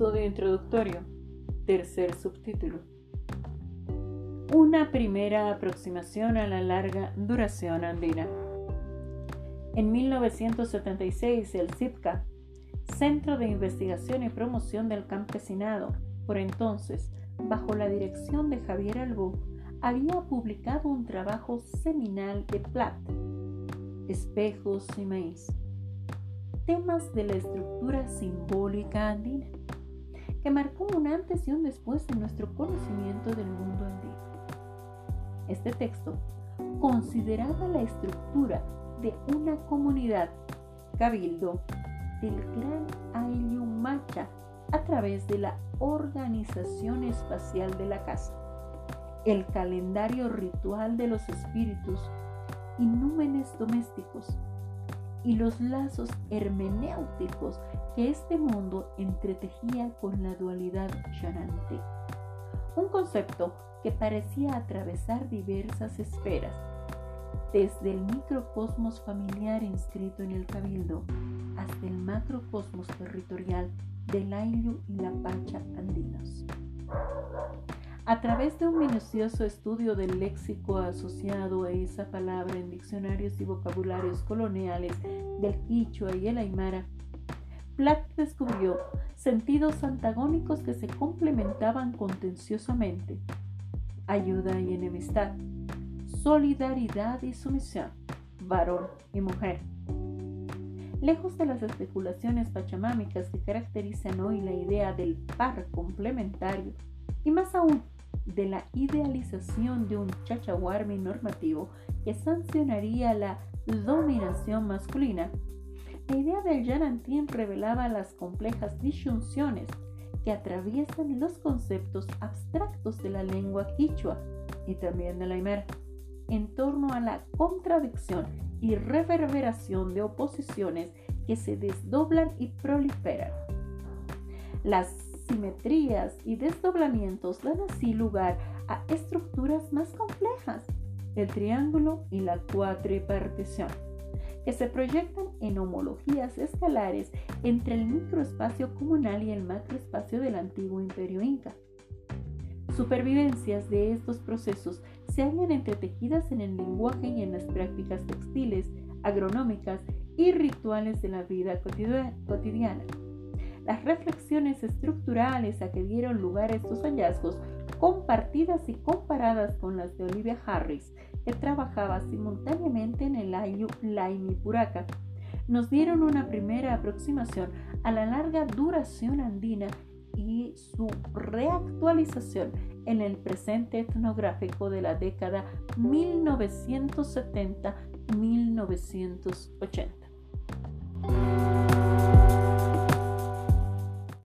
Estudio introductorio. Tercer subtítulo. Una primera aproximación a la larga duración andina. En 1976, el CIPCA, Centro de Investigación y Promoción del Campesinado, por entonces, bajo la dirección de Javier Albú, había publicado un trabajo seminal de Platt, Espejos y Maíz, temas de la estructura simbólica andina, que marcó un antes y un después en nuestro conocimiento del mundo andino. Este texto consideraba la estructura de una comunidad cabildo del Gran Ayumacha a través de la organización espacial de la casa, el calendario ritual de los espíritus y númenes domésticos y los lazos hermenéuticos que este mundo entretejía con la dualidad llanante. Un concepto que parecía atravesar diversas esferas, desde el microcosmos familiar inscrito en el cabildo hasta el macrocosmos territorial del Ayllu y la Pacha. A través de un minucioso estudio del léxico asociado a esa palabra en diccionarios y vocabularios coloniales del Quichua y el Aymara, Platt descubrió sentidos antagónicos que se complementaban contenciosamente. Ayuda y enemistad, solidaridad y sumisión, varón y mujer. Lejos de las especulaciones pachamámicas que caracterizan hoy la idea del par complementario, y más aún de la idealización de un chachahuarmi normativo que sancionaría la dominación masculina, la idea del Yanantien revelaba las complejas disyunciones que atraviesan los conceptos abstractos de la lengua quichua y también de la aymara en torno a la contradicción y reverberación de oposiciones que se desdoblan y proliferan. Las simetrías y desdoblamientos dan así lugar a estructuras más complejas, el triángulo y la cuatripartición, que se proyectan en homologías escalares entre el microespacio comunal y el macroespacio del antiguo imperio inca. Supervivencias de estos procesos se hallan entretejidas en el lenguaje y en las prácticas textiles, agronómicas y rituales de la vida cotidiana. Las reflexiones estructurales a que dieron lugar estos hallazgos, compartidas y comparadas con las de Olivia Harris, que trabajaba simultáneamente en el Ayu Laimi Puraca, nos dieron una primera aproximación a la larga duración andina y su reactualización en el presente etnográfico de la década 1970-1980.